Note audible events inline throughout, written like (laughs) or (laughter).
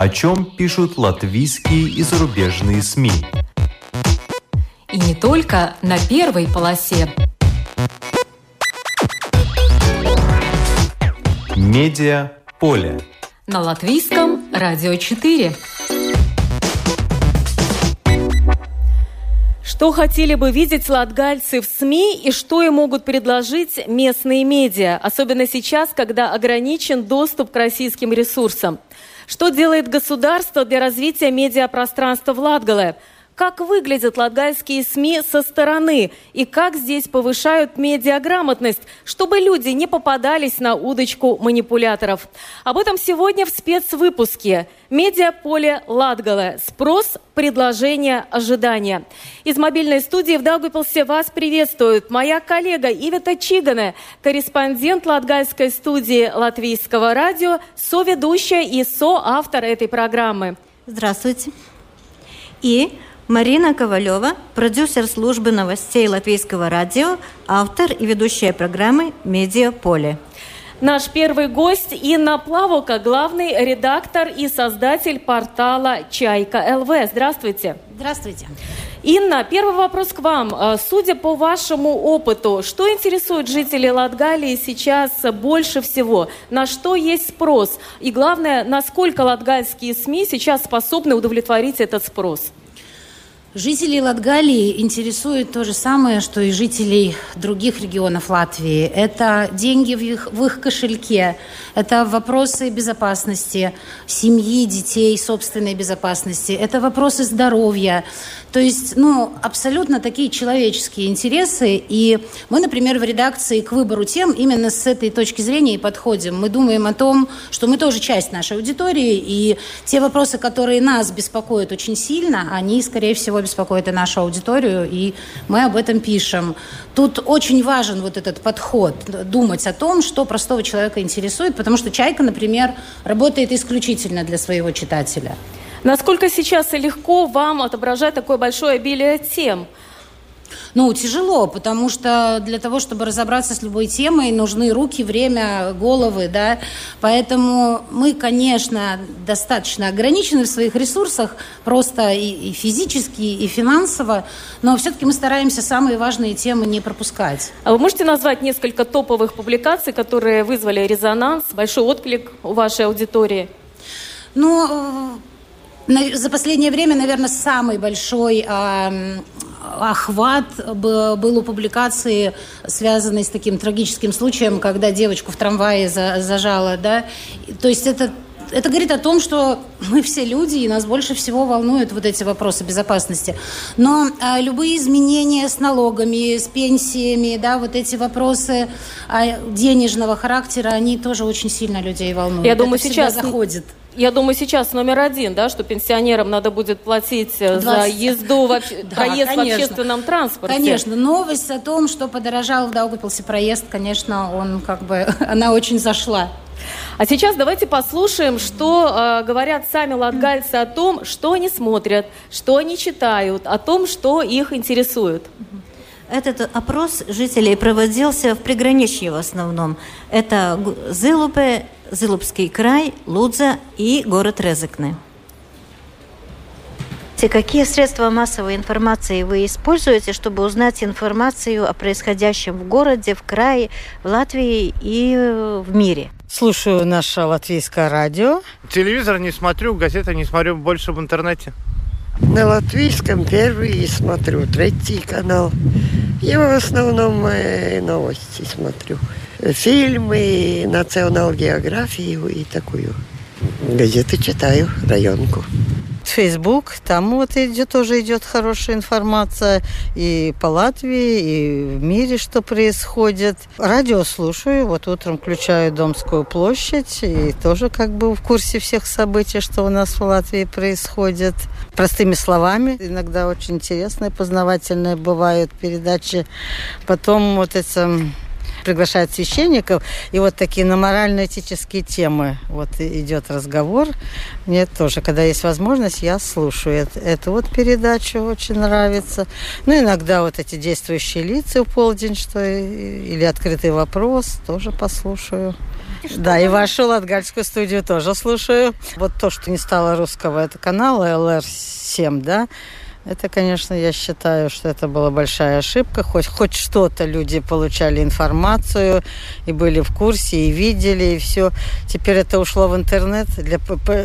о чем пишут латвийские и зарубежные СМИ. И не только на первой полосе. Медиа поле. На латвийском радио 4. Что хотели бы видеть латгальцы в СМИ и что им могут предложить местные медиа, особенно сейчас, когда ограничен доступ к российским ресурсам? Что делает государство для развития медиапространства в Латгале? Как выглядят латгальские СМИ со стороны и как здесь повышают медиаграмотность, чтобы люди не попадались на удочку манипуляторов. Об этом сегодня в спецвыпуске. Медиаполе Латгале. Спрос, предложение, ожидания. Из мобильной студии в Даугапилсе вас приветствует моя коллега Ивета Чигане, корреспондент Латгальской студии Латвийского радио, соведущая и соавтор этой программы. Здравствуйте. И Марина Ковалева, продюсер службы новостей Латвийского радио, автор и ведущая программы «Медиаполе». Наш первый гость Инна Плавока, главный редактор и создатель портала «Чайка ЛВ». Здравствуйте. Здравствуйте. Инна, первый вопрос к вам. А, судя по вашему опыту, что интересует жителей Латгалии сейчас больше всего? На что есть спрос? И главное, насколько латгальские СМИ сейчас способны удовлетворить этот спрос? Жителей Латгалии интересует то же самое, что и жителей других регионов Латвии. Это деньги в их, в их кошельке, это вопросы безопасности, семьи, детей, собственной безопасности, это вопросы здоровья. То есть, ну, абсолютно такие человеческие интересы. И мы, например, в редакции к выбору тем именно с этой точки зрения и подходим. Мы думаем о том, что мы тоже часть нашей аудитории, и те вопросы, которые нас беспокоят очень сильно, они, скорее всего, беспокоит и нашу аудиторию, и мы об этом пишем. Тут очень важен вот этот подход, думать о том, что простого человека интересует, потому что «Чайка», например, работает исключительно для своего читателя. Насколько сейчас легко вам отображать такое большое обилие тем – ну, тяжело, потому что для того, чтобы разобраться с любой темой, нужны руки, время, головы, да. Поэтому мы, конечно, достаточно ограничены в своих ресурсах, просто и, и физически, и финансово, но все-таки мы стараемся самые важные темы не пропускать. А вы можете назвать несколько топовых публикаций, которые вызвали резонанс, большой отклик у вашей аудитории? Ну, за последнее время, наверное, самый большой охват был у публикации, связанной с таким трагическим случаем, когда девочку в трамвае зажала, да. То есть это это говорит о том, что мы все люди, и нас больше всего волнуют вот эти вопросы безопасности. Но а, любые изменения с налогами, с пенсиями, да, вот эти вопросы а, денежного характера, они тоже очень сильно людей волнуют. Я думаю, Это сейчас заходит. Я думаю, сейчас номер один, да, что пенсионерам надо будет платить 20... Э, за езду, в, (laughs) да, проезд конечно. в общественном транспорте. Конечно, новость о том, что подорожал в Даугапилсе проезд, конечно, он как бы, (laughs) она очень зашла. А сейчас давайте послушаем, что э, говорят сами латгальцы о том, что они смотрят, что они читают, о том, что их интересует. Этот опрос жителей проводился в приграничье в основном. Это Зылупе, Зылупский край, Лудза и город Резекне. Какие средства массовой информации вы используете, чтобы узнать информацию о происходящем в городе, в крае, в Латвии и в мире? Слушаю наше латвийское радио. Телевизор не смотрю, газеты не смотрю, больше в интернете. На латвийском первый смотрю, третий канал. Я в основном э, новости смотрю. Фильмы, национал географию и такую. Газеты читаю, районку. Facebook, там вот идет, тоже идет хорошая информация и по Латвии, и в мире, что происходит. Радио слушаю, вот утром включаю Домскую площадь, и тоже как бы в курсе всех событий, что у нас в Латвии происходит. Простыми словами, иногда очень интересные, познавательные бывают передачи. Потом вот это приглашают священников, и вот такие на морально-этические темы вот идет разговор. Мне тоже, когда есть возможность, я слушаю это, эту вот передачу, очень нравится. Ну, иногда вот эти действующие лица в полдень, что или открытый вопрос, тоже послушаю. Да, и вашу латгальскую студию тоже слушаю. Вот то, что не стало русского, это канал ЛР-7, да, это, конечно, я считаю, что это была большая ошибка. Хоть, хоть что-то люди получали информацию и были в курсе, и видели, и все. Теперь это ушло в интернет. Для,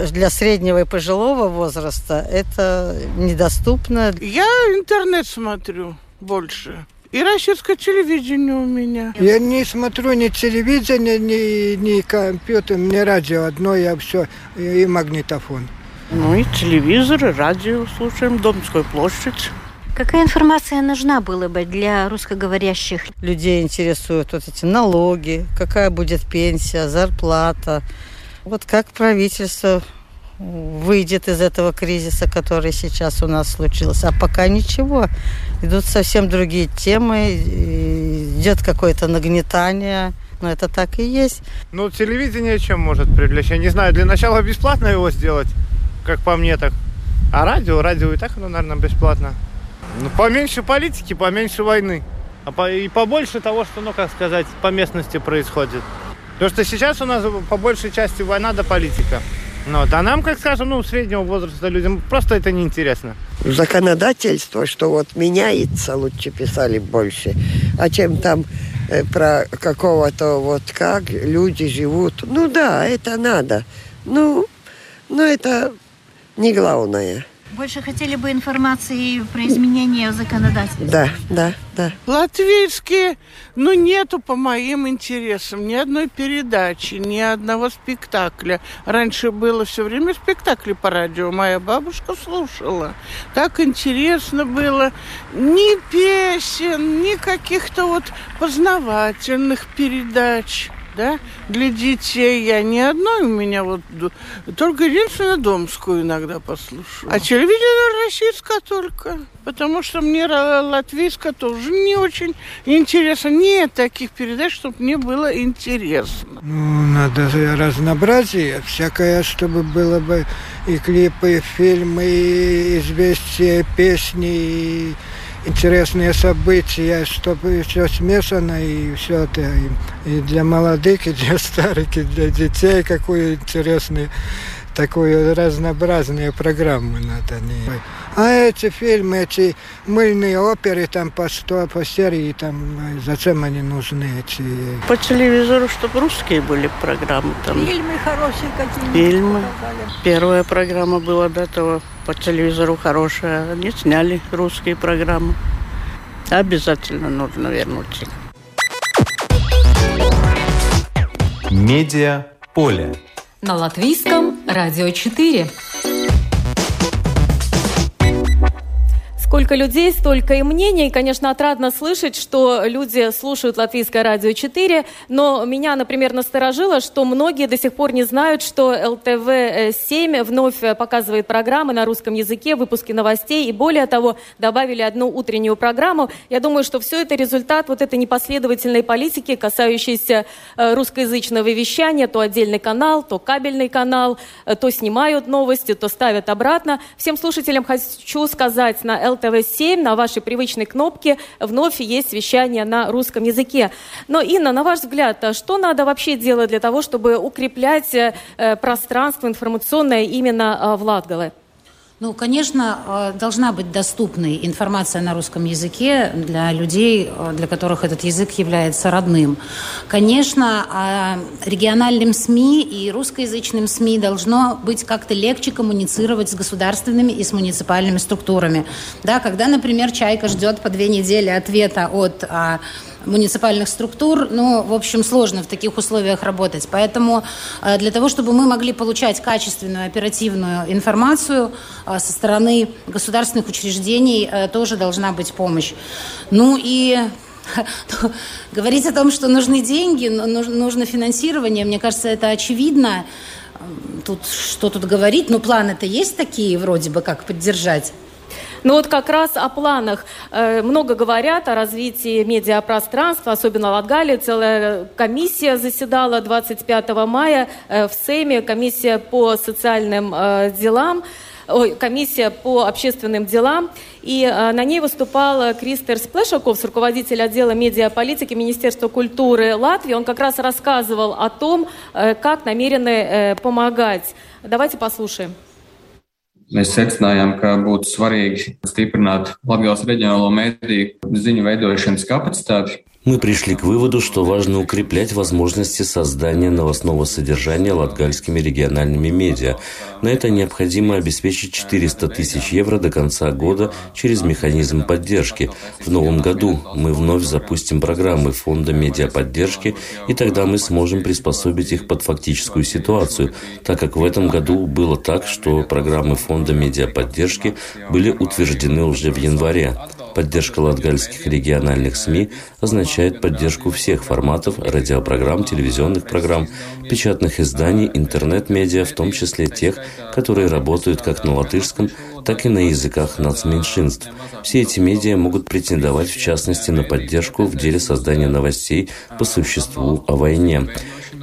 для среднего и пожилого возраста это недоступно. Я интернет смотрю больше. И российское телевидение у меня. Я не смотрю ни телевидение, ни, ни компьютер, ни радио. Одно я все, и магнитофон. Ну и телевизор, и радио слушаем, Домскую площадь. Какая информация нужна была бы для русскоговорящих? Людей интересуют вот эти налоги, какая будет пенсия, зарплата. Вот как правительство выйдет из этого кризиса, который сейчас у нас случился. А пока ничего. Идут совсем другие темы, идет какое-то нагнетание. Но это так и есть. Ну, телевидение чем может привлечь? Я не знаю, для начала бесплатно его сделать как по мне так. А радио, радио и так оно, наверное, бесплатно. Ну, поменьше политики, поменьше войны. А по, и побольше того, что, ну, как сказать, по местности происходит. Потому что сейчас у нас по большей части война да политика. Ну, вот. А нам, как скажем, ну, среднего возраста людям просто это неинтересно. Законодательство, что вот меняется, лучше писали больше. А чем там э, про какого-то вот как люди живут. Ну да, это надо. Ну, ну это не главное. Больше хотели бы информации про изменения в законодательстве. Да, да, да. Латвийские, ну, нету по моим интересам ни одной передачи, ни одного спектакля. Раньше было все время спектакли по радио. Моя бабушка слушала. Так интересно было. Ни песен, ни каких-то вот познавательных передач да, для детей. Я не одной, у меня вот только единственное домскую иногда послушаю. А телевидение российское только, потому что мне латвийское тоже не очень интересно. Нет таких передач, чтобы мне было интересно. Ну, надо разнообразие, всякое, чтобы было бы и клипы, и фильмы, и известия, песни, и интересные события, чтобы все смешано и все это и для молодых, и для (laughs) старых, и для детей, какую интересную такую разнообразную программу надо. Не. А эти фильмы, эти мыльные оперы там по сто, по серии, там зачем они нужны эти? По телевизору, чтобы русские были программы там. Фильмы хорошие какие-нибудь. Фильмы. Первая программа была до этого по телевизору хорошая. Они сняли русские программы. Обязательно нужно вернуть их. Медиа поле. На латвийском радио 4. Сколько людей, столько и мнений. конечно, отрадно слышать, что люди слушают Латвийское радио 4, но меня, например, насторожило, что многие до сих пор не знают, что ЛТВ-7 вновь показывает программы на русском языке, выпуски новостей, и более того, добавили одну утреннюю программу. Я думаю, что все это результат вот этой непоследовательной политики, касающейся э, русскоязычного вещания, то отдельный канал, то кабельный канал, э, то снимают новости, то ставят обратно. Всем слушателям хочу сказать на ЛТВ ТВ-7 на вашей привычной кнопке вновь есть вещание на русском языке. Но, Инна, на ваш взгляд, а что надо вообще делать для того, чтобы укреплять э, пространство информационное именно э, в Латгале? Ну, конечно, э, должна быть доступной информация на русском языке для людей, э, для которых этот язык является родным. Конечно, а региональным СМИ и русскоязычным СМИ должно быть как-то легче коммуницировать с государственными и с муниципальными структурами. Да, когда, например, «Чайка» ждет по две недели ответа от а, муниципальных структур, ну, в общем, сложно в таких условиях работать. Поэтому э, для того, чтобы мы могли получать качественную, оперативную информацию э, со стороны государственных учреждений, э, тоже должна быть помощь. Ну и (laughs) говорить о том, что нужны деньги, нужно финансирование, мне кажется, это очевидно. Тут что тут говорить? Ну, планы-то есть такие, вроде бы, как поддержать. Ну вот как раз о планах. Э, много говорят о развитии медиапространства, особенно в Латгалии. Целая комиссия заседала 25 мая э, в Сейме, комиссия по социальным э, делам ой, комиссия по общественным делам, и э, на ней выступал Кристер Сплешаков, руководитель отдела медиаполитики Министерства культуры Латвии. Он как раз рассказывал о том, э, как намерены э, помогать. Давайте послушаем. Mēs secinājām, ka būtu svarīgi stiprināt Latvijas reģionālo mediju ziņu veidošanas kapacitāti, мы пришли к выводу, что важно укреплять возможности создания новостного содержания латгальскими региональными медиа. На это необходимо обеспечить 400 тысяч евро до конца года через механизм поддержки. В новом году мы вновь запустим программы Фонда медиаподдержки, и тогда мы сможем приспособить их под фактическую ситуацию, так как в этом году было так, что программы Фонда медиаподдержки были утверждены уже в январе. Поддержка латгальских региональных СМИ означает поддержку всех форматов радиопрограмм, телевизионных программ, печатных изданий, интернет-медиа, в том числе тех, которые работают как на латышском, так и на языках нацменьшинств. Все эти медиа могут претендовать, в частности, на поддержку в деле создания новостей по существу о войне.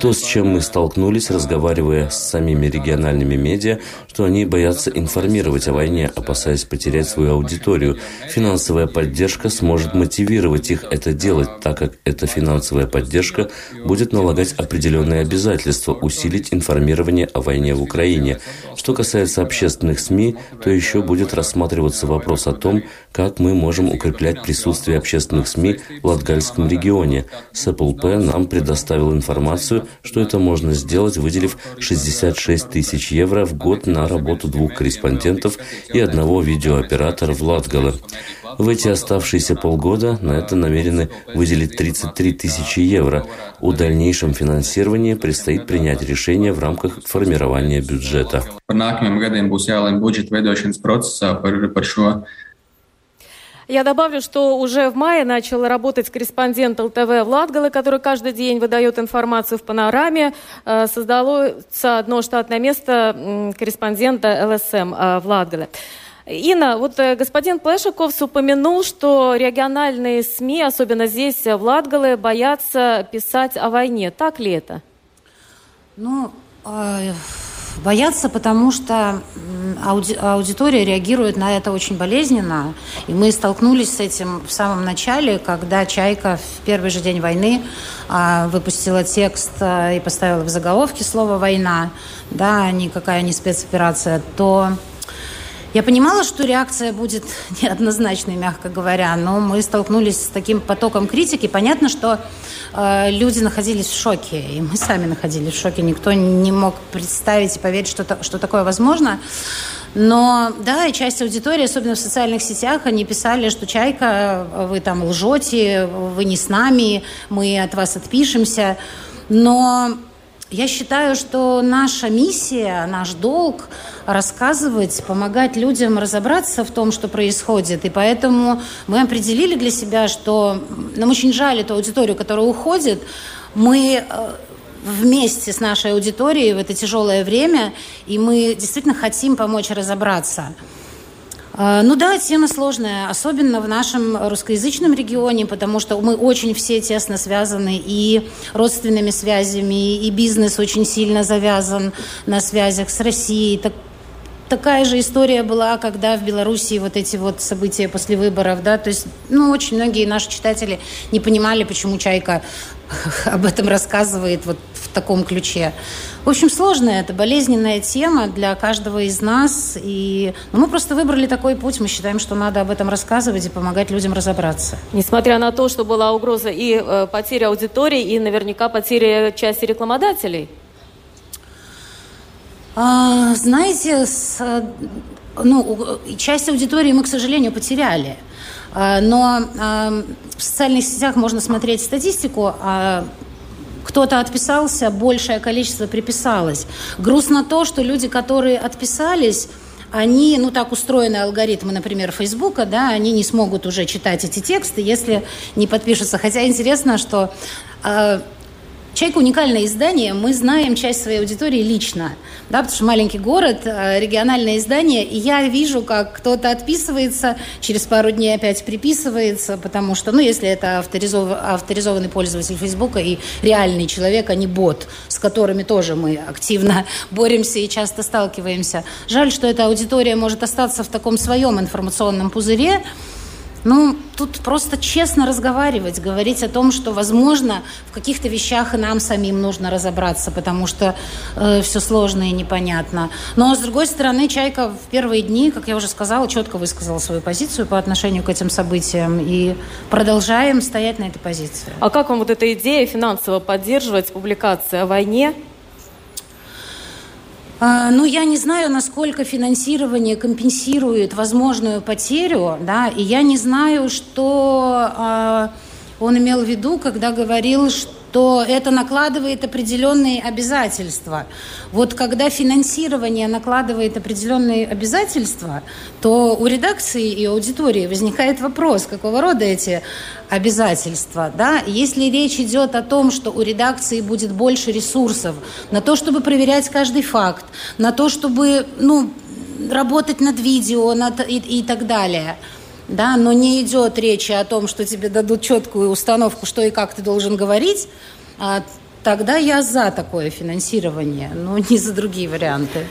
То, с чем мы столкнулись, разговаривая с самими региональными медиа, что они боятся информировать о войне, опасаясь потерять свою аудиторию. Финансовая поддержка сможет мотивировать их это делать, так как эта финансовая поддержка будет налагать определенные обязательства усилить информирование о войне в Украине. Что касается общественных СМИ, то еще будет рассматриваться вопрос о том, как мы можем укреплять присутствие общественных СМИ в Латгальском регионе. СПЛП нам предоставил информацию, что это можно сделать, выделив 66 тысяч евро в год на работу двух корреспондентов и одного видеооператора в Латгале. В эти оставшиеся полгода на это намерены выделить 33 тысячи евро. О дальнейшем финансировании предстоит принять решение в рамках формирования бюджета. Я добавлю, что уже в мае начал работать корреспондент ЛТВ Владгалы, который каждый день выдает информацию в панораме. Э, создалось одно штатное место корреспондента ЛСМ э, Владгалы. Инна, вот э, господин Плешиков упомянул, что региональные СМИ, особенно здесь, в боятся писать о войне. Так ли это? Ну, Боятся, потому что ауди аудитория реагирует на это очень болезненно. И мы столкнулись с этим в самом начале, когда «Чайка» в первый же день войны а, выпустила текст а, и поставила в заголовке слово «война», да, никакая не спецоперация, то я понимала, что реакция будет (laughs) неоднозначной, мягко говоря, но мы столкнулись с таким потоком критики. Понятно, что э, люди находились в шоке, и мы сами находились в шоке. Никто не мог представить и поверить, что, то, что такое возможно. Но, да, и часть аудитории, особенно в социальных сетях, они писали, что «Чайка, вы там лжете, вы не с нами, мы от вас отпишемся». Но я считаю, что наша миссия, наш долг рассказывать, помогать людям разобраться в том, что происходит. И поэтому мы определили для себя, что нам очень жаль эту аудиторию, которая уходит. Мы э, вместе с нашей аудиторией в это тяжелое время, и мы действительно хотим помочь разобраться. А, ну да, тема сложная, особенно в нашем русскоязычном регионе, потому что мы очень все тесно связаны и родственными связями, и бизнес очень сильно завязан на связях с Россией. Так, такая же история была, когда в Белоруссии вот эти вот события после выборов, да, то есть, ну, очень многие наши читатели не понимали, почему Чайка (laughs) об этом рассказывает вот в таком ключе. В общем, сложная это болезненная тема для каждого из нас. И ну, мы просто выбрали такой путь. Мы считаем, что надо об этом рассказывать и помогать людям разобраться. Несмотря на то, что была угроза и э, потеря аудитории, и наверняка потеря части рекламодателей. А, знаете, с, ну, часть аудитории мы, к сожалению, потеряли. А, но а, в социальных сетях можно смотреть статистику. А кто-то отписался, большее количество приписалось. Грустно то, что люди, которые отписались, они, ну так устроены алгоритмы, например, Фейсбука, да, они не смогут уже читать эти тексты, если не подпишутся. Хотя интересно, что э, Чайка уникальное издание, мы знаем часть своей аудитории лично, да, потому что маленький город, э, региональное издание, и я вижу, как кто-то отписывается, через пару дней опять приписывается, потому что, ну, если это авторизов... авторизованный пользователь Фейсбука и реальный человек, а не бот, с которыми тоже мы активно (laughs) боремся и часто сталкиваемся. Жаль, что эта аудитория может остаться в таком своем информационном пузыре, ну, тут просто честно разговаривать, говорить о том, что, возможно, в каких-то вещах и нам самим нужно разобраться, потому что э, все сложно и непонятно. Но, с другой стороны, Чайка в первые дни, как я уже сказала, четко высказала свою позицию по отношению к этим событиям, и продолжаем стоять на этой позиции. А как вам вот эта идея финансово поддерживать публикации о войне ну, я не знаю, насколько финансирование компенсирует возможную потерю, да, и я не знаю, что э, он имел в виду, когда говорил, что то это накладывает определенные обязательства. Вот когда финансирование накладывает определенные обязательства, то у редакции и аудитории возникает вопрос, какого рода эти обязательства. Да? Если речь идет о том, что у редакции будет больше ресурсов на то, чтобы проверять каждый факт, на то, чтобы ну, работать над видео над, и, и так далее – да, но не идет речи о том, что тебе дадут четкую установку, что и как ты должен говорить, а тогда я за такое финансирование, но не за другие варианты.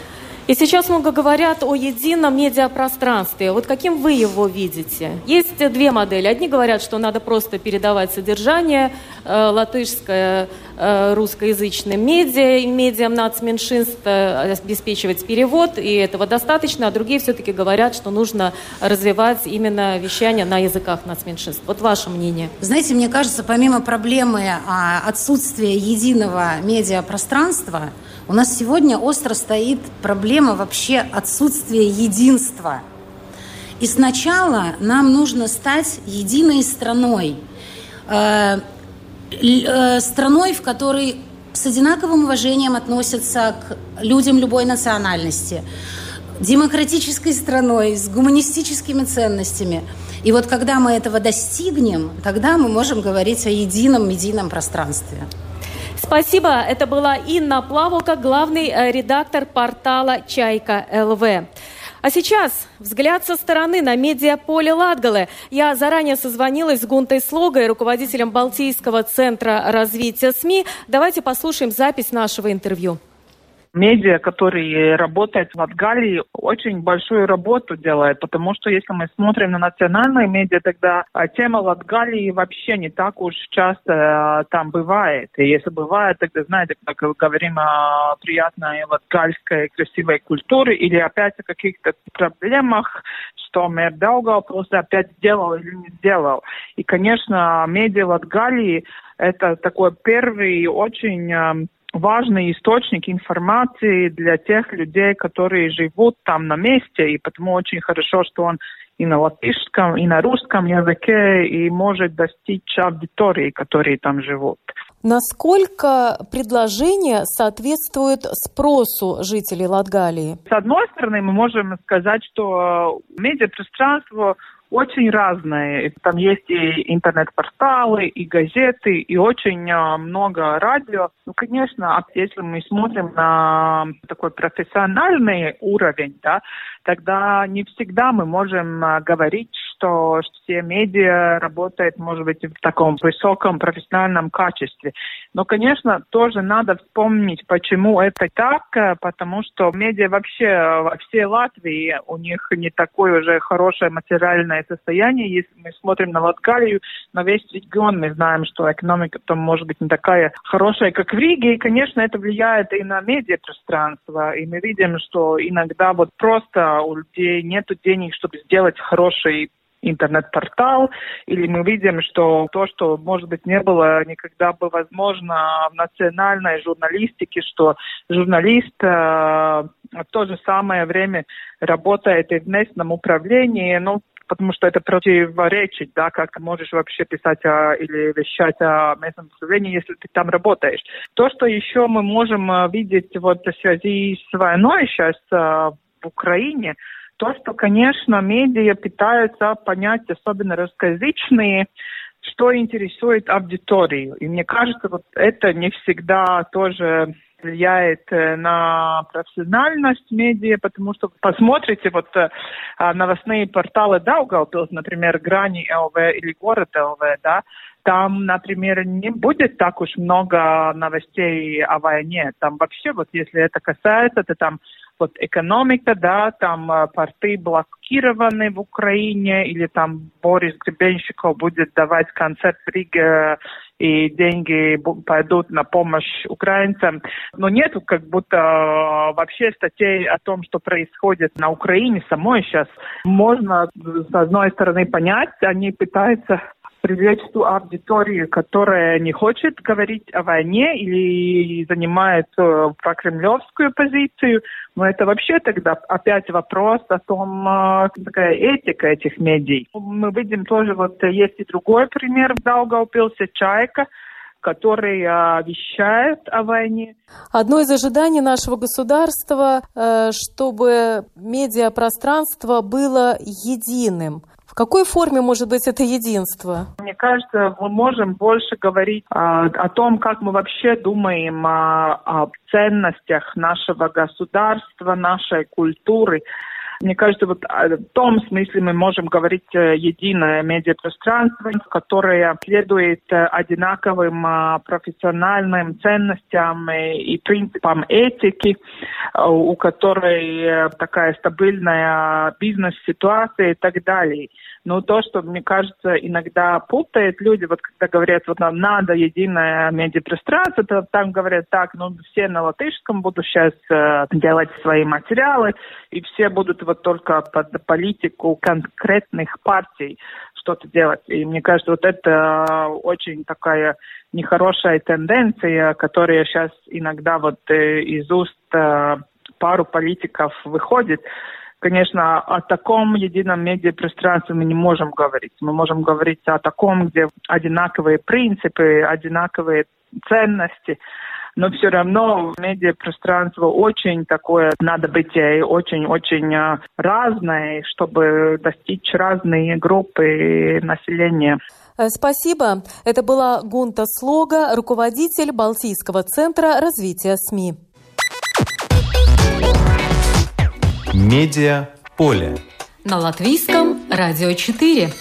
И сейчас много говорят о едином медиапространстве. Вот каким вы его видите? Есть две модели. Одни говорят, что надо просто передавать содержание э, латышское, э, русскоязычным медиа, медиам нацменьшинств, э, обеспечивать перевод, и этого достаточно. А другие все-таки говорят, что нужно развивать именно вещание на языках нацменьшинств. Вот ваше мнение. Знаете, мне кажется, помимо проблемы а, отсутствия единого медиапространства, у нас сегодня остро стоит проблема вообще отсутствия единства. И сначала нам нужно стать единой страной. Э, э, страной, в которой с одинаковым уважением относятся к людям любой национальности, демократической страной, с гуманистическими ценностями. И вот когда мы этого достигнем, тогда мы можем говорить о едином медийном пространстве. Спасибо. Это была Инна Плавока, главный э, редактор портала «Чайка ЛВ». А сейчас взгляд со стороны на медиаполе Латгалы. Я заранее созвонилась с Гунтой Слогой, руководителем Балтийского центра развития СМИ. Давайте послушаем запись нашего интервью медиа, который работает в Латгалии, очень большую работу делает, потому что если мы смотрим на национальные медиа, тогда а, тема Латгалии вообще не так уж часто а, там бывает. И если бывает, тогда, знаете, как говорим о приятной латгальской красивой культуре или опять о каких-то проблемах, что мэр просто опять сделал или не сделал. И, конечно, медиа Латгалии это такой первый очень важный источник информации для тех людей, которые живут там на месте, и потому очень хорошо, что он и на латышском, и на русском языке, и может достичь аудитории, которые там живут. Насколько предложение соответствует спросу жителей Латгалии? С одной стороны, мы можем сказать, что медиапространство очень разные. Там есть и интернет-порталы, и газеты, и очень а, много радио. Ну, конечно, если мы смотрим на такой профессиональный уровень, да, тогда не всегда мы можем а, говорить, что все медиа работают, может быть, в таком высоком профессиональном качестве. Но, конечно, тоже надо вспомнить, почему это так, э, потому что медиа вообще во всей Латвии, у них не такое уже хорошее материальное состояние. Если мы смотрим на Латгалию, на весь регион, мы знаем, что экономика там может быть не такая хорошая, как в Риге, и, конечно, это влияет и на медиапространство. И мы видим, что иногда вот просто у людей нет денег, чтобы сделать хороший интернет-портал, или мы видим, что то, что, может быть, не было никогда бы возможно в национальной журналистике, что журналист э, в то же самое время работает и в местном управлении, ну, потому что это противоречит, да, как ты можешь вообще писать о, или вещать о местном управлении, если ты там работаешь. То, что еще мы можем э, видеть вот в связи с войной сейчас э, в Украине, то, что, конечно, медиа пытаются понять, особенно русскоязычные, что интересует аудиторию. И мне кажется, вот это не всегда тоже влияет э, на профессиональность медиа, потому что посмотрите вот э, а, новостные порталы Даугавпилс, например, Грани ЛВ или Город ЛВ, да, там, например, не будет так уж много новостей о войне. Там вообще, вот если это касается, то там вот экономика, да, там э, порты блокированы в Украине, или там Борис Гребенщиков будет давать концерт в Риге, и деньги пойдут на помощь украинцам. Но нету как будто э, вообще статей о том, что происходит на Украине самой сейчас. Можно, с одной стороны, понять, они пытаются привлечь ту аудиторию, которая не хочет говорить о войне или занимает э, прокремлевскую позицию. Но это вообще тогда опять вопрос о том, э, какая этика этих медий. Мы видим тоже, вот есть и другой пример в Даугавпилсе, «Чайка», который э, вещает о войне. Одно из ожиданий нашего государства, э, чтобы медиапространство было единым. В какой форме может быть это единство? Мне кажется, мы можем больше говорить а, о том, как мы вообще думаем о, о ценностях нашего государства, нашей культуры. Мне кажется, вот а, в том смысле мы можем говорить э, единое медиапространство, которое следует э, одинаковым а, профессиональным ценностям и принципам этики, э, у которой такая стабильная бизнес-ситуация и так далее. Но то, что, мне кажется, иногда путает люди, вот когда говорят, вот нам надо единое медиапространство, то там говорят так, ну все на латышском будут сейчас э, делать свои материалы, и все будут вот только под политику конкретных партий что-то делать. И мне кажется, вот это очень такая нехорошая тенденция, которая сейчас иногда вот э, из уст э, пару политиков выходит, Конечно, о таком едином медиапространстве мы не можем говорить. Мы можем говорить о таком, где одинаковые принципы, одинаковые ценности, но все равно медиапространство очень такое, надо быть очень-очень а, разное, чтобы достичь разные группы населения. Э, спасибо. Это была Гунта Слога, руководитель Балтийского центра развития СМИ. Медиа поле. На латвийском радио 4.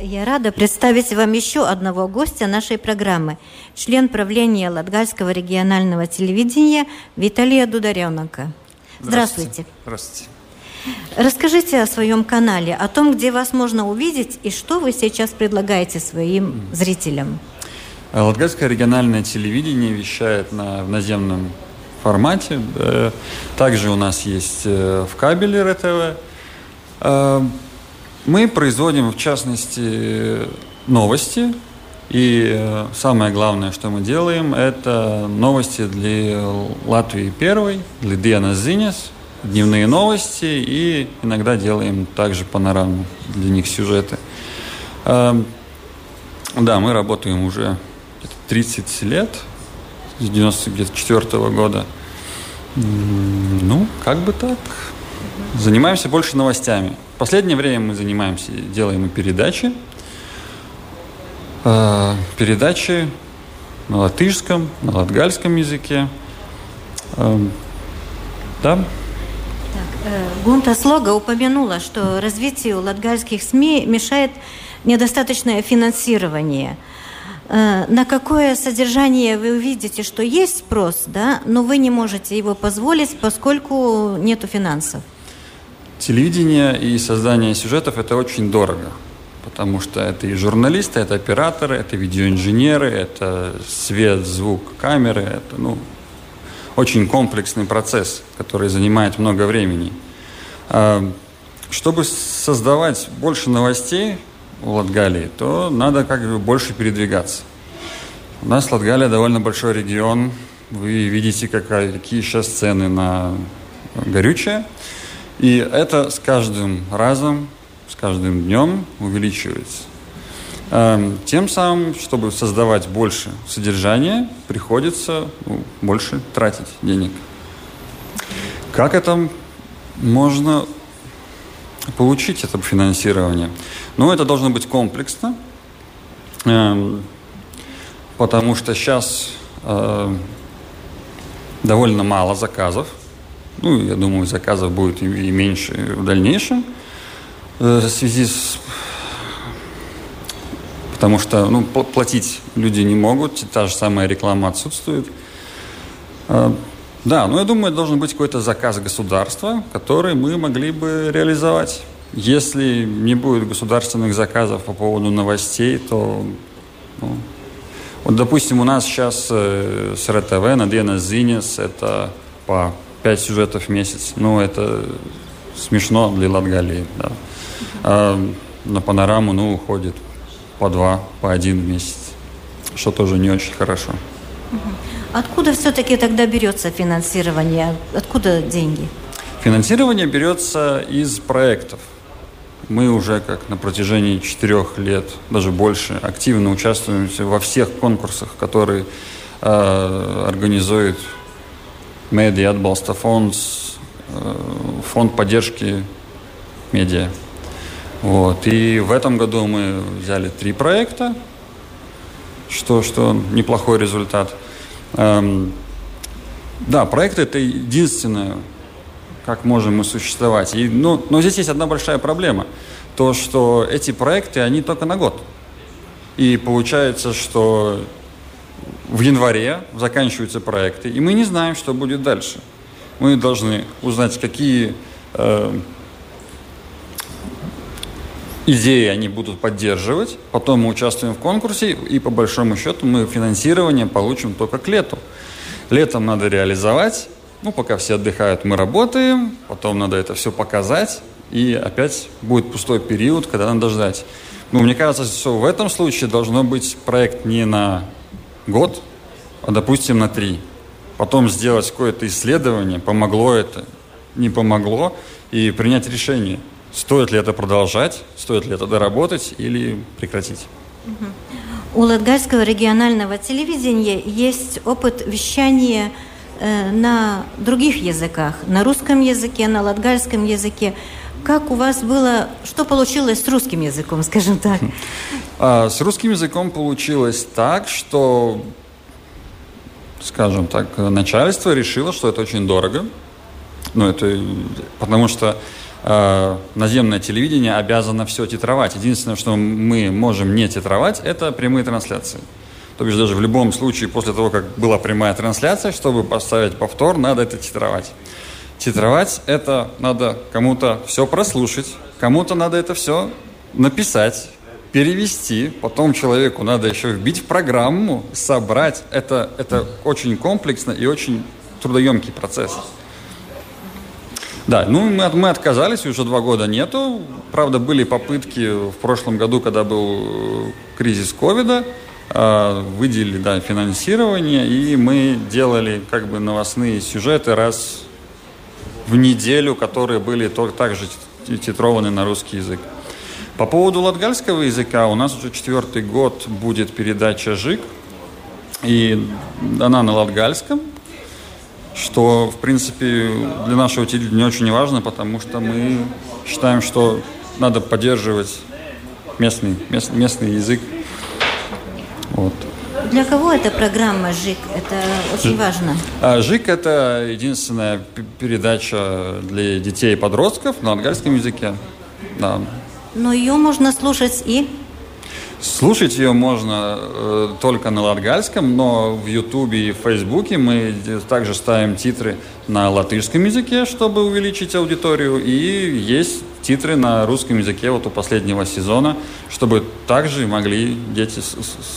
Я рада представить вам еще одного гостя нашей программы, член правления Латгальского регионального телевидения Виталия Дударенко. Здравствуйте. Здравствуйте. Расскажите о своем канале, о том, где вас можно увидеть и что вы сейчас предлагаете своим зрителям. Э, Латгальское региональное телевидение вещает на, в наземном формате. Также у нас есть э, в кабеле РТВ. Э, мы производим, в частности, новости. И самое главное, что мы делаем, это новости для Латвии первой, для Диана Зинес, дневные новости, и иногда делаем также панораму для них сюжеты. Да, мы работаем уже 30 лет, с 94 -го года. Ну, как бы так. Занимаемся больше новостями. В последнее время мы занимаемся, делаем и передачи. Э, передачи на латышском, на латгальском языке. Да. Так, э, Гунта Слога упомянула, что развитию латгальских СМИ мешает недостаточное финансирование – на какое содержание вы увидите, что есть спрос, да, но вы не можете его позволить, поскольку нету финансов. Телевидение и создание сюжетов – это очень дорого, потому что это и журналисты, это операторы, это видеоинженеры, это свет, звук, камеры, это ну, очень комплексный процесс, который занимает много времени. А, чтобы создавать больше новостей, Латгалии, то надо как бы больше передвигаться. У нас Латгалия довольно большой регион. Вы видите, какая, какие сейчас цены на горючее. И это с каждым разом, с каждым днем увеличивается. Эм, тем самым, чтобы создавать больше содержания, приходится ну, больше тратить денег. Как это можно получить это финансирование. Но это должно быть комплексно, эм, потому что сейчас э, довольно мало заказов. Ну, я думаю, заказов будет и меньше в дальнейшем э, в связи с потому что ну, платить люди не могут, та же самая реклама отсутствует. Да, но я думаю, должен быть какой-то заказ государства, который мы могли бы реализовать. Если не будет государственных заказов по поводу новостей, то, ну, вот, допустим, у нас сейчас э, с РТВ на Диана Зинес это по 5 сюжетов в месяц. Ну, это смешно для Латгалии, да. А на панораму, ну, уходит по два, по один в месяц, что тоже не очень хорошо. Откуда все-таки тогда берется финансирование? Откуда деньги? Финансирование берется из проектов. Мы уже как на протяжении четырех лет, даже больше, активно участвуем во всех конкурсах, которые э, организует Медиа Atbalsta фонд, э, фонд поддержки медиа. Вот. И в этом году мы взяли три проекта, что, что неплохой результат – да, проект это единственное, как можем мы существовать. И, ну, но здесь есть одна большая проблема. То, что эти проекты, они только на год. И получается, что в январе заканчиваются проекты, и мы не знаем, что будет дальше. Мы должны узнать, какие э, идеи они будут поддерживать, потом мы участвуем в конкурсе, и по большому счету мы финансирование получим только к лету. Летом надо реализовать, ну, пока все отдыхают, мы работаем, потом надо это все показать, и опять будет пустой период, когда надо ждать. Ну, мне кажется, что в этом случае должно быть проект не на год, а, допустим, на три. Потом сделать какое-то исследование, помогло это, не помогло, и принять решение – Стоит ли это продолжать, стоит ли это доработать или прекратить? У Латгальского регионального телевидения есть опыт вещания э, на других языках, на русском языке, на латгальском языке. Как у вас было, что получилось с русским языком, скажем так? А, с русским языком получилось так, что, скажем так, начальство решило, что это очень дорого. Ну, это потому что наземное телевидение обязано все титровать. Единственное, что мы можем не титровать, это прямые трансляции. То есть даже в любом случае, после того, как была прямая трансляция, чтобы поставить повтор, надо это титровать. Титровать – это надо кому-то все прослушать, кому-то надо это все написать, перевести, потом человеку надо еще вбить в программу, собрать. Это, это очень комплексно и очень трудоемкий процесс. Да, ну мы, мы отказались, уже два года нету. Правда, были попытки в прошлом году, когда был э, кризис ковида, а, выделили да, финансирование, и мы делали как бы новостные сюжеты раз в неделю, которые были также титрованы на русский язык. По поводу латгальского языка, у нас уже четвертый год будет передача «Жик», и она на латгальском, что, в принципе, для нашего телевидения очень важно, потому что мы считаем, что надо поддерживать местный, мест, местный язык. Вот. Для кого эта программа ЖИК? Это очень важно. А, ЖИК – это единственная передача для детей и подростков на английском языке. Да. Но ее можно слушать и Слушать ее можно э, только на латгальском, но в Ютубе и в Фейсбуке мы также ставим титры на латышском языке, чтобы увеличить аудиторию, и есть титры на русском языке вот у последнего сезона, чтобы также могли дети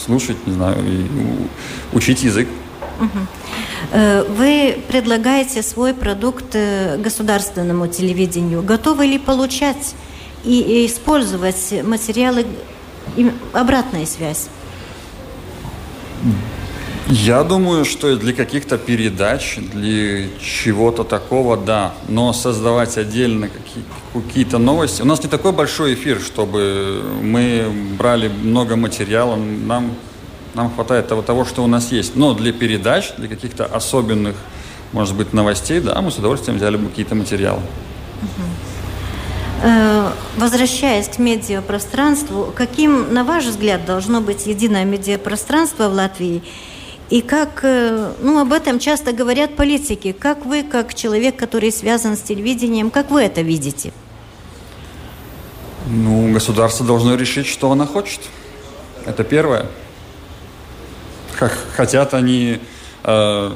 слушать, не знаю, и учить язык. Э, вы предлагаете свой продукт э, государственному телевидению. Готовы ли получать и использовать материалы обратная связь? Я думаю, что для каких-то передач, для чего-то такого, да. Но создавать отдельно какие-то новости... У нас не такой большой эфир, чтобы мы брали много материала. Нам, нам хватает того, того, что у нас есть. Но для передач, для каких-то особенных, может быть, новостей, да, мы с удовольствием взяли бы какие-то материалы. Э, возвращаясь к медиапространству, каким, на ваш взгляд, должно быть единое медиапространство в Латвии? И как, э, ну, об этом часто говорят политики. Как вы, как человек, который связан с телевидением, как вы это видите? Ну, государство должно решить, что оно хочет. Это первое. Как хотят они, э,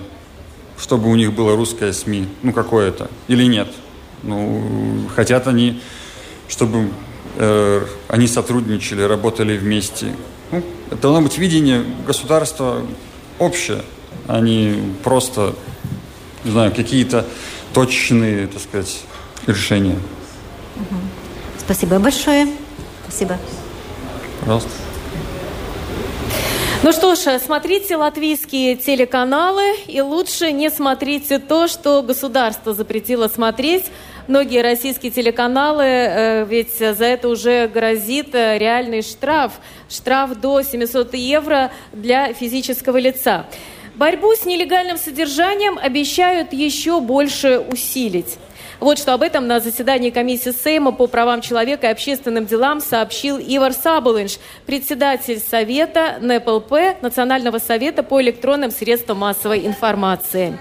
чтобы у них было русское СМИ, ну, какое-то, или нет. Ну, хотят они чтобы э, они сотрудничали, работали вместе. Ну, это должно быть видение государства общее, а не просто, не знаю, какие-то точные, так сказать, решения. Спасибо большое. Спасибо. Пожалуйста. Ну что ж, смотрите латвийские телеканалы и лучше не смотрите то, что государство запретило смотреть. Многие российские телеканалы, э, ведь за это уже грозит э, реальный штраф. Штраф до 700 евро для физического лица. Борьбу с нелегальным содержанием обещают еще больше усилить. Вот что об этом на заседании комиссии Сейма по правам человека и общественным делам сообщил Ивар Сабулинш, председатель Совета НПЛП, Национального совета по электронным средствам массовой информации.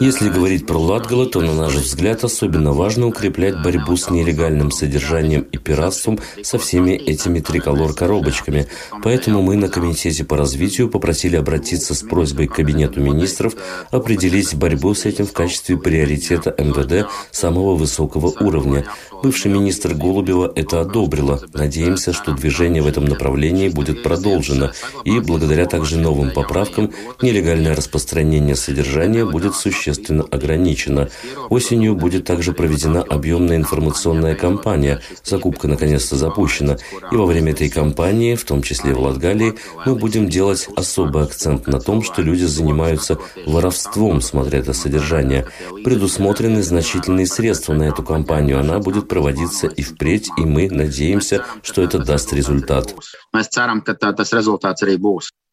Если говорить про Латгалы, то, на наш взгляд, особенно важно укреплять борьбу с нелегальным содержанием и пиратством со всеми этими триколор-коробочками. Поэтому мы на Комитете по развитию попросили обратиться с просьбой к Кабинету министров определить борьбу с этим в качестве приоритета МВД самого высокого уровня. Бывший министр Голубева это одобрила. Надеемся, что движение в этом направлении будет продолжено. И благодаря также новым поправкам нелегальное распространение распространение содержания будет существенно ограничено. Осенью будет также проведена объемная информационная кампания. Закупка наконец-то запущена. И во время этой кампании, в том числе в Латгалии, мы будем делать особый акцент на том, что люди занимаются воровством, смотря это содержание. Предусмотрены значительные средства на эту кампанию. Она будет проводиться и впредь, и мы надеемся, что это даст результат. Mēs ceram, ka tā, tas rezultāts arī būs. Э,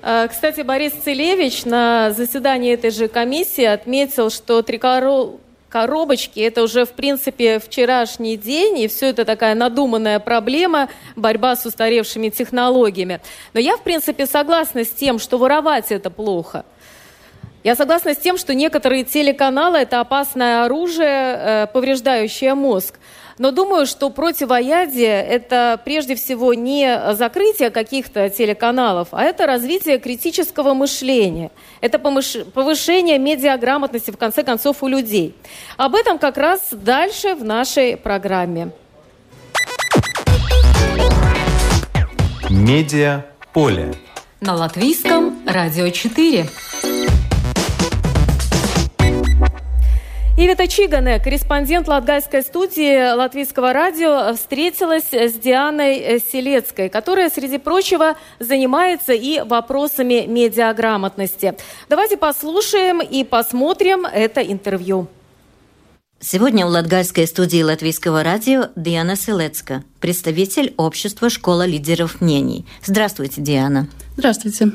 кстати, Борис Целевич на заседании этой же комиссии отметил, что триколор коробочки – это уже, в принципе, вчерашний день, и все это такая надуманная проблема, борьба с устаревшими технологиями. Но я, в принципе, согласна с тем, что воровать – это плохо. Я согласна с тем, что некоторые телеканалы – это опасное оружие, э, повреждающее мозг. Но думаю, что противоядие – это прежде всего не закрытие каких-то телеканалов, а это развитие критического мышления. Это повышение медиаграмотности, в конце концов, у людей. Об этом как раз дальше в нашей программе. Медиа поле. На латвийском радио 4. Ивита Чигане, корреспондент Латгальской студии Латвийского радио, встретилась с Дианой Селецкой, которая, среди прочего, занимается и вопросами медиаграмотности. Давайте послушаем и посмотрим это интервью. Сегодня в Латгальской студии Латвийского радио Диана Селецка, представитель общества «Школа лидеров мнений». Здравствуйте, Диана. Здравствуйте.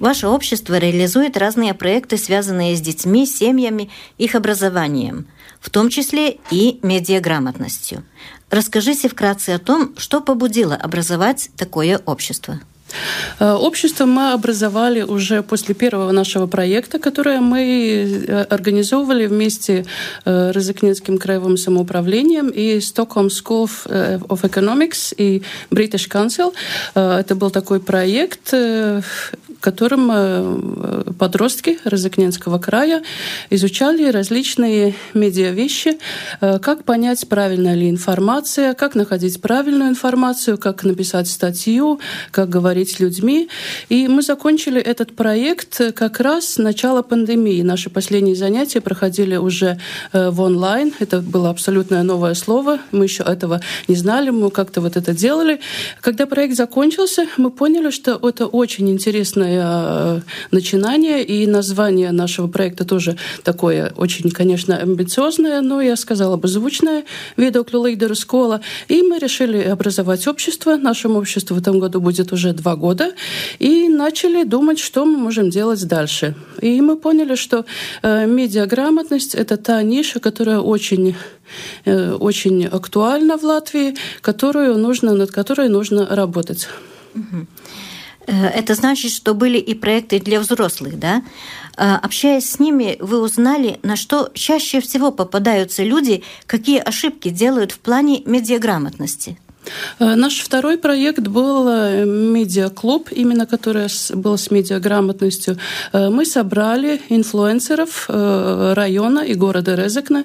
Ваше общество реализует разные проекты, связанные с детьми, семьями, их образованием, в том числе и медиаграмотностью. Расскажите вкратце о том, что побудило образовать такое общество. Э, общество мы образовали уже после первого нашего проекта, которое мы э, организовывали вместе с Розыкнинским краевым самоуправлением и Stockholm School of Economics и British Council. Э, это был такой проект, которым э, подростки Розыкненского края изучали различные медиавещи, э, как понять, правильная ли информация, как находить правильную информацию, как написать статью, как говорить с людьми. И мы закончили этот проект как раз с начала пандемии. Наши последние занятия проходили уже э, в онлайн. Это было абсолютное новое слово. Мы еще этого не знали, мы как-то вот это делали. Когда проект закончился, мы поняли, что это очень интересно интересное начинание, и название нашего проекта тоже такое очень, конечно, амбициозное, но я сказала бы звучное, «Видокļu лидеру школа». И мы решили образовать общество. Нашему обществу в этом году будет уже два года. И начали думать, что мы можем делать дальше. И мы поняли, что э, медиаграмотность – это та ниша, которая очень э, очень актуальна в Латвии, которую нужно, над которой нужно работать. Это значит, что были и проекты для взрослых, да? Общаясь с ними, вы узнали, на что чаще всего попадаются люди, какие ошибки делают в плане медиаграмотности. Э, наш второй проект был э, медиаклуб, именно который был с медиаграмотностью. Э, мы собрали инфлюенсеров района и города Резекна.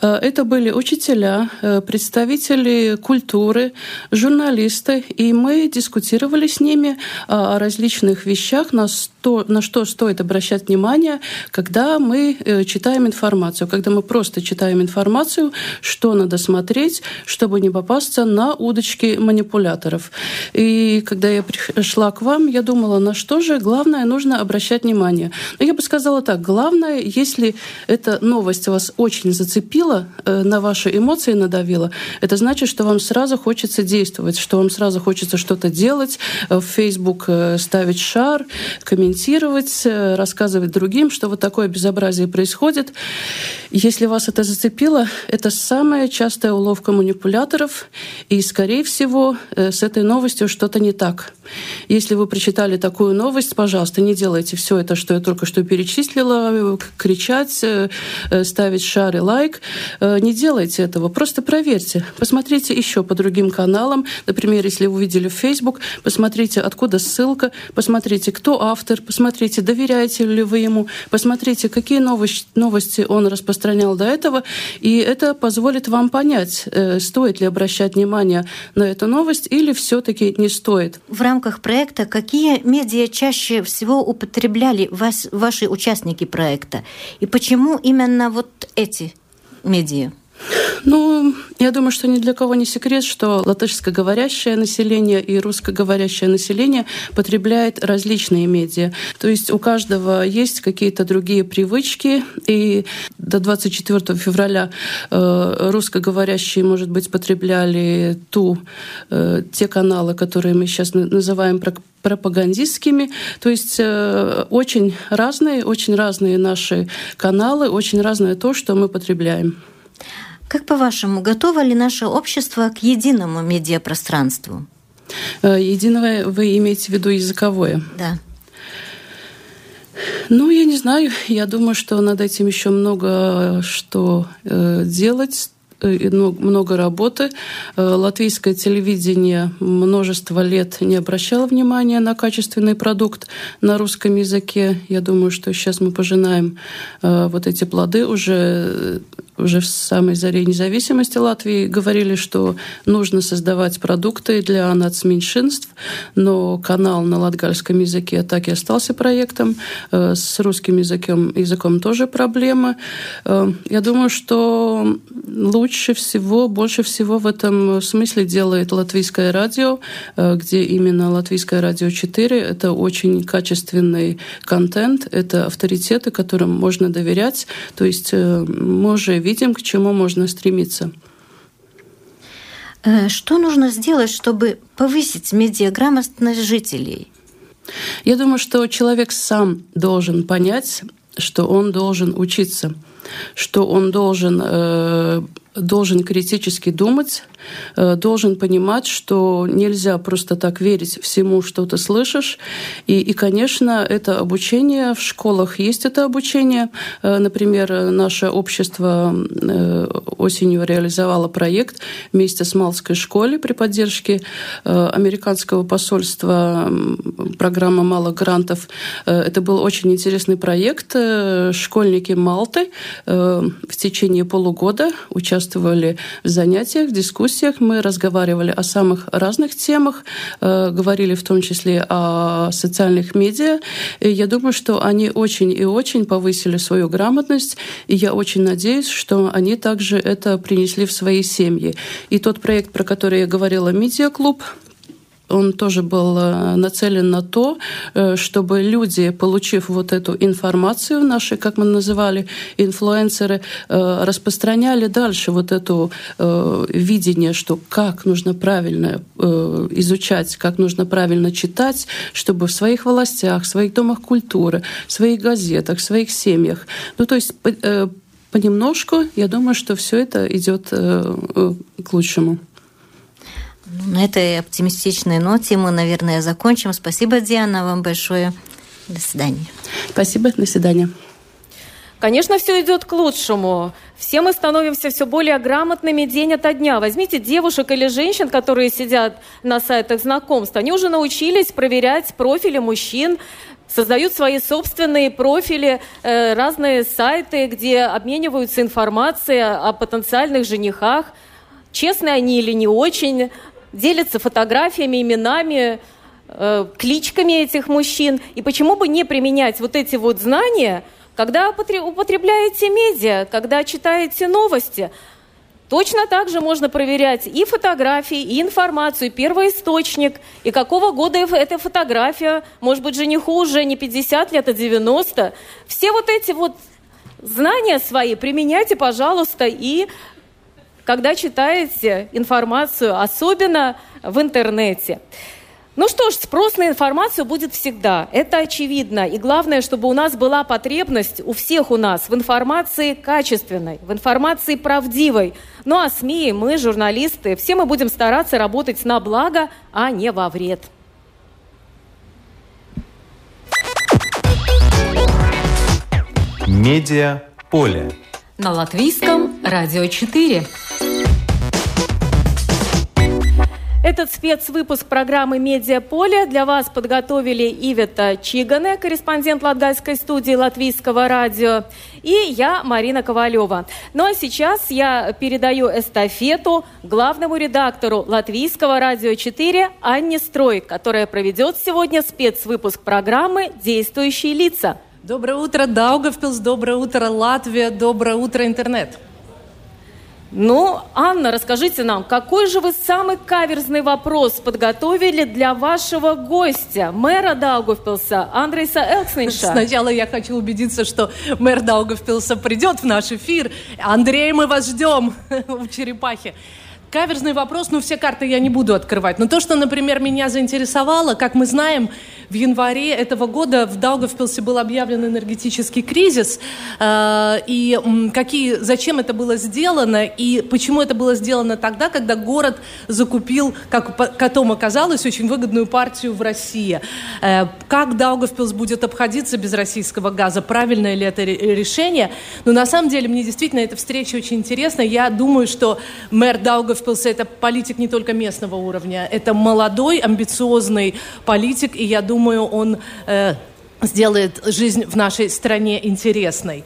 Это были учителя, представители культуры, журналисты, и мы дискутировали с ними о различных вещах, на, сто, на что стоит обращать внимание, когда мы читаем информацию, когда мы просто читаем информацию, что надо смотреть, чтобы не попасться на удочку удочки манипуляторов. И когда я пришла к вам, я думала, на что же главное нужно обращать внимание. Но я бы сказала так, главное, если эта новость вас очень зацепила, э, на ваши эмоции надавила, это значит, что вам сразу хочется действовать, что вам сразу хочется что-то делать, э, в Facebook э, ставить шар, комментировать, рассказывать другим, что вот такое безобразие происходит. Если вас это зацепило, это самая частая уловка манипуляторов, и, скорее скорее всего, э, с этой новостью что-то не так. Если вы прочитали такую новость, пожалуйста, не делайте все это, что я только что перечислила, кричать, э, э, ставить шары, лайк. Не делайте этого, просто проверьте. Посмотрите еще по другим каналам. Например, если вы увидели в Facebook, посмотрите, откуда ссылка, посмотрите, кто автор, посмотрите, доверяете ли вы ему, посмотрите, какие новости он распространял до этого, и это позволит вам понять, стоит ли обращать внимание на эту новость или все-таки не стоит? В рамках проекта какие медиа чаще всего употребляли вас, ваши участники проекта? И почему именно вот эти медиа? Ну, я думаю, что ни для кого не секрет, что латышскоговорящее население и русскоговорящее население потребляет различные медиа. То есть у каждого есть какие-то другие привычки, и до 24 февраля э, русскоговорящие, может быть, потребляли ту, э, те каналы, которые мы сейчас называем пропагандистскими. То есть э, очень разные, очень разные наши каналы, очень разное то, что мы потребляем. Как по-вашему, готово ли наше общество к единому медиапространству? Э, единое вы имеете в виду языковое? Да. Ну, я не знаю. Я думаю, что над этим еще много что э, делать. Э, много работы. Э, латвийское телевидение множество лет не обращало внимания на качественный продукт на русском языке. Я думаю, что сейчас мы пожинаем э, вот эти плоды уже уже в самой заре независимости Латвии говорили, что нужно создавать продукты для нацменьшинств, но канал на латгальском языке так и остался проектом. С русским языком, языком тоже проблема. Я думаю, что лучше лучше всего, больше всего в этом смысле делает Латвийское радио, э, где именно Латвийское радио 4. Это очень качественный контент, это авторитеты, которым можно доверять. То есть э, мы уже видим, к чему можно стремиться. Э, что нужно сделать, чтобы повысить медиаграмотность жителей? Я думаю, что человек сам должен понять, что он должен учиться, что он должен должен критически думать, э, должен понимать, что нельзя просто так верить всему, что ты слышишь. И, и, конечно, это обучение в школах есть это обучение. Э, например, наше общество э, осенью реализовало проект вместе с Малской школой при поддержке американского посольства программа «Мало грантов». Это был очень интересный проект. Школьники Малты в течение полугода участвовали участвовали в занятиях, в дискуссиях. Мы разговаривали о самых разных темах, э, говорили в том числе о социальных медиа. И я думаю, что они очень и очень повысили свою грамотность. И я очень надеюсь, что они также это принесли в свои семьи. И тот проект, про который я говорила, «Медиаклуб», он тоже был нацелен на то, чтобы люди, получив вот эту информацию, наши, как мы называли, инфлюенсеры, распространяли дальше вот это видение, что как нужно правильно изучать, как нужно правильно читать, чтобы в своих властях, в своих домах культуры, в своих газетах, в своих семьях, ну то есть понемножку, я думаю, что все это идет э, э, к лучшему. Ну, на этой оптимистичной ноте мы, наверное, закончим. Спасибо, Диана, вам большое. До свидания. Спасибо, до свидания. Конечно, все идет к лучшему. Все мы становимся все более грамотными день ото дня. Возьмите девушек или женщин, которые сидят на сайтах знакомств. Они уже научились проверять профили мужчин, создают свои собственные профили, э, разные сайты, где обмениваются информацией о потенциальных женихах. Честные они или не очень, делятся фотографиями, именами, э, кличками этих мужчин. И почему бы не применять вот эти вот знания, когда употребляете медиа, когда читаете новости – Точно так же можно проверять и фотографии, и информацию, первоисточник, и какого года эта фотография, может быть, жениху уже не 50 лет, а 90. Все вот эти вот знания свои применяйте, пожалуйста, и когда читаете информацию, особенно в интернете. Ну что ж, спрос на информацию будет всегда. Это очевидно. И главное, чтобы у нас была потребность, у всех у нас, в информации качественной, в информации правдивой. Ну а СМИ, мы, журналисты, все мы будем стараться работать на благо, а не во вред. Медиа поле. На латвийском радио 4. Этот спецвыпуск программы «Медиаполе» для вас подготовили Ивета Чигане, корреспондент Латгальской студии Латвийского радио, и я, Марина Ковалева. Ну а сейчас я передаю эстафету главному редактору Латвийского радио 4 Анне Строй, которая проведет сегодня спецвыпуск программы «Действующие лица». Доброе утро, Даугавпилс, доброе утро, Латвия, доброе утро, интернет. Ну, Анна, расскажите нам, какой же вы самый каверзный вопрос подготовили для вашего гостя, мэра Даугавпилса, Андрейса Элкснейша? Сначала я хочу убедиться, что мэр Даугавпилса придет в наш эфир. Андрей, мы вас ждем (laughs) в Черепахе. Каверзный вопрос, но все карты я не буду открывать. Но то, что, например, меня заинтересовало, как мы знаем, в январе этого года в Даугавпилсе был объявлен энергетический кризис. Э, и какие, зачем это было сделано, и почему это было сделано тогда, когда город закупил, как потом оказалось, очень выгодную партию в России. Э, как Даугавпилс будет обходиться без российского газа? Правильное ли это решение? Но на самом деле мне действительно эта встреча очень интересна. Я думаю, что мэр Даугавпилса Веспилс – это политик не только местного уровня, это молодой, амбициозный политик, и я думаю, он э, сделает жизнь в нашей стране интересной.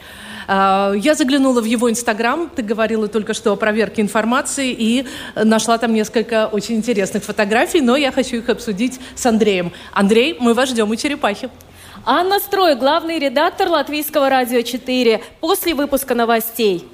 Э, я заглянула в его инстаграм, ты говорила только что о проверке информации, и нашла там несколько очень интересных фотографий, но я хочу их обсудить с Андреем. Андрей, мы вас ждем у черепахи. Анна Строй, главный редактор Латвийского радио 4, после выпуска новостей.